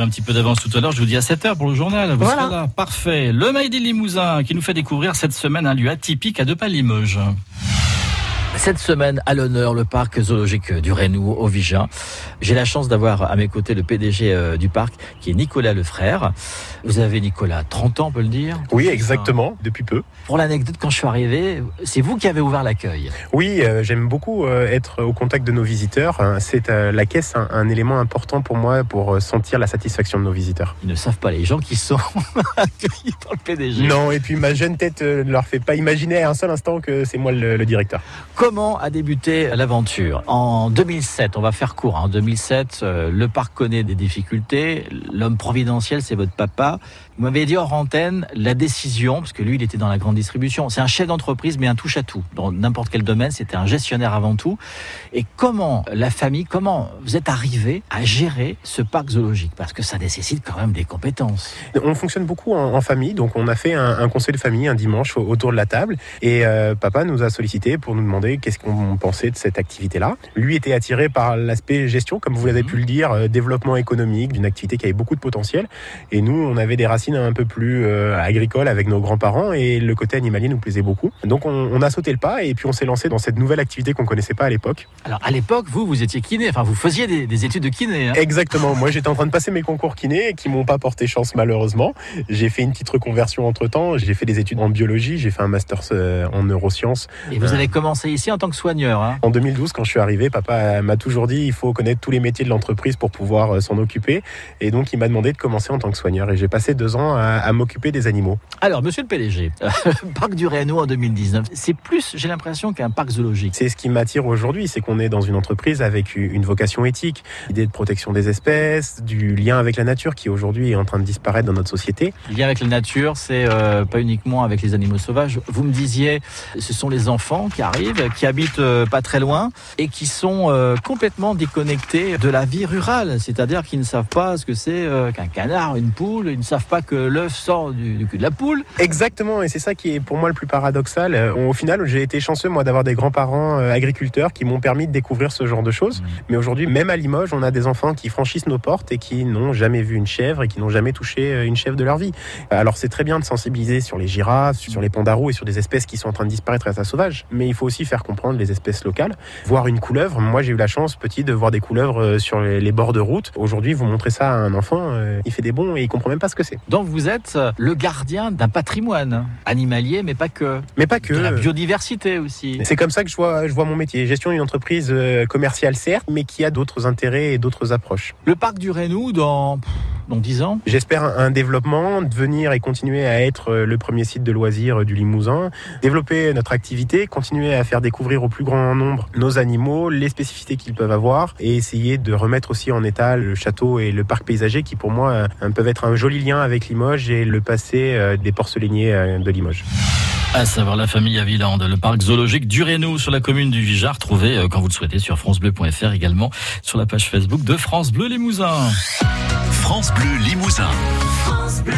Un petit peu d'avance tout à l'heure. Je vous dis à 7h pour le journal. Vous Voilà. serez là. Parfait. Le Made in Limousin qui nous fait découvrir cette semaine un lieu atypique à deux pas de Limoges. Cette semaine, à l'honneur, le parc zoologique du Rénou au Vigin. J'ai la chance d'avoir à mes côtés le PDG euh, du parc, qui est Nicolas Lefrère. Vous avez, Nicolas, 30 ans, on peut le dire Oui, exactement, depuis peu. Pour l'anecdote, quand je suis arrivé, c'est vous qui avez ouvert l'accueil. Oui, euh, j'aime beaucoup euh, être au contact de nos visiteurs. Hein, C'est euh, la caisse un, un élément important pour moi pour sentir la satisfaction de nos visiteurs. Ils ne savent pas les gens qui sont accueillis par le PDG. Non, et puis ma jeune tête ne leur fait pas imaginer à un seul instant que c'est moi le, le directeur. Comment a débuté l'aventure En 2007, on va faire court. hein. En 2007, euh, le parc connaît des difficultés. L'homme providentiel, c'est votre papa. Vous m'avez dit hors antenne la décision, parce que lui, il était dans la grande distribution. C'est un chef d'entreprise, mais un touche à tout. Dans n'importe quel domaine, c'était un gestionnaire avant tout. Et comment la famille, comment vous êtes arrivé à gérer ce parc zoologique? Parce que ça nécessite quand même des compétences. On fonctionne beaucoup en, famille, donc on a fait un, conseil de famille un dimanche au- autour de la table et euh, papa nous a sollicité pour nous demander qu'est-ce qu'on pensait de cette activité-là? Lui était attiré par l'aspect gestion, comme vous l'avez pu le dire, euh, développement économique d'une activité qui avait beaucoup de potentiel. Et nous, on avait des racines un peu plus euh, agricoles avec nos grands-parents et le côté animalier nous plaisait beaucoup. Donc on, on a sauté le pas et puis on s'est lancé dans cette nouvelle activité qu'on connaissait pas à l'époque. Alors à l'époque, vous, vous étiez kiné, enfin vous faisiez des, des études de kiné. hein. Exactement. Moi, j'étais en train de passer mes concours kinés qui m'ont pas porté chance malheureusement. J'ai fait une petite reconversion entre temps. J'ai fait des études en biologie. J'ai fait un master euh, en neurosciences. Et vous avez commencé ici en tant que soigneur. hein. En 2012, quand je suis arrivé, papa m'a toujours dit il faut connaître tous les métiers de l'entreprise pour pouvoir euh, s'en occuper. Et donc, il m'a demandé de commencer en tant que soigneur. Et j'ai passé deux ans à, à m'occuper des animaux. Alors, monsieur le PDG, parc du Réno en 2019, c'est plus, j'ai l'impression, qu'un parc zoologique. C'est ce qui m'attire aujourd'hui, c'est qu'on est dans une entreprise avec une vocation éthique, l'idée de protection des espèces, du lien avec la nature qui aujourd'hui est en train de disparaître dans notre société. Le lien avec la nature, c'est euh, pas uniquement avec les animaux sauvages. Vous me disiez, ce sont les enfants qui arrivent, qui habitent euh, pas très loin et qui sont euh, complètement déconnectés de la vie rurale. C'est-à-dire qu'ils ne savent pas ce que c'est euh, qu'un canard, une poule. Ils ne savent pas que l'œuf sort du, du cul de la poule. Exactement, et c'est ça qui est pour moi le plus paradoxal. Au final, j'ai été chanceux moi d'avoir des grands-parents agriculteurs qui m'ont permis de découvrir ce genre de choses. Mais aujourd'hui, même à Limoges, on a des enfants qui franchissent nos portes et qui n'ont jamais vu une chèvre et qui n'ont jamais touché une chèvre de leur vie. Alors c'est très bien de sensibiliser sur les girafes, sur les pandarous et sur des espèces qui sont en train de disparaître à l'état sauvage, mais il faut aussi faire comprendre les espèces locales. Voir une couleuvre, moi j'ai eu la chance petit de voir des couleuvres euh, sur les bords de route. Aujourd'hui, vous montrez ça à un enfant, euh, il fait des bons et il comprend même pas ce que c'est. Donc vous êtes euh, le gardien d'un patrimoine animalier, mais pas que. Mais pas que. De la biodiversité aussi. C'est comme ça que je vois, je vois mon métier. Gestion d'une entreprise commerciale, certes, mais qui a d'autres intérêts et d'autres approches. Le parc du Rénou, dans, dans 10 ans, J'espère un développement, devenir et continuer à être euh, le premier site de loisirs euh, du Limousin, développer notre activité, continuer à faire découvrir au plus grand nombre nos animaux, les spécificités qu'ils peuvent avoir, et essayer de remettre aussi en état le château et le parc paysager qui pour moi euh, peuvent être un joli lien avec Limoges et le passé des porcelainiers de Limoges. À savoir la famille Avilande, le parc zoologique du Rénou sur la commune du Vigeard, trouvé euh, quand vous le souhaitez sur francebleu.fr également sur la page Facebook de France Bleu Limousin. France Bleu Limousin. France Bleu.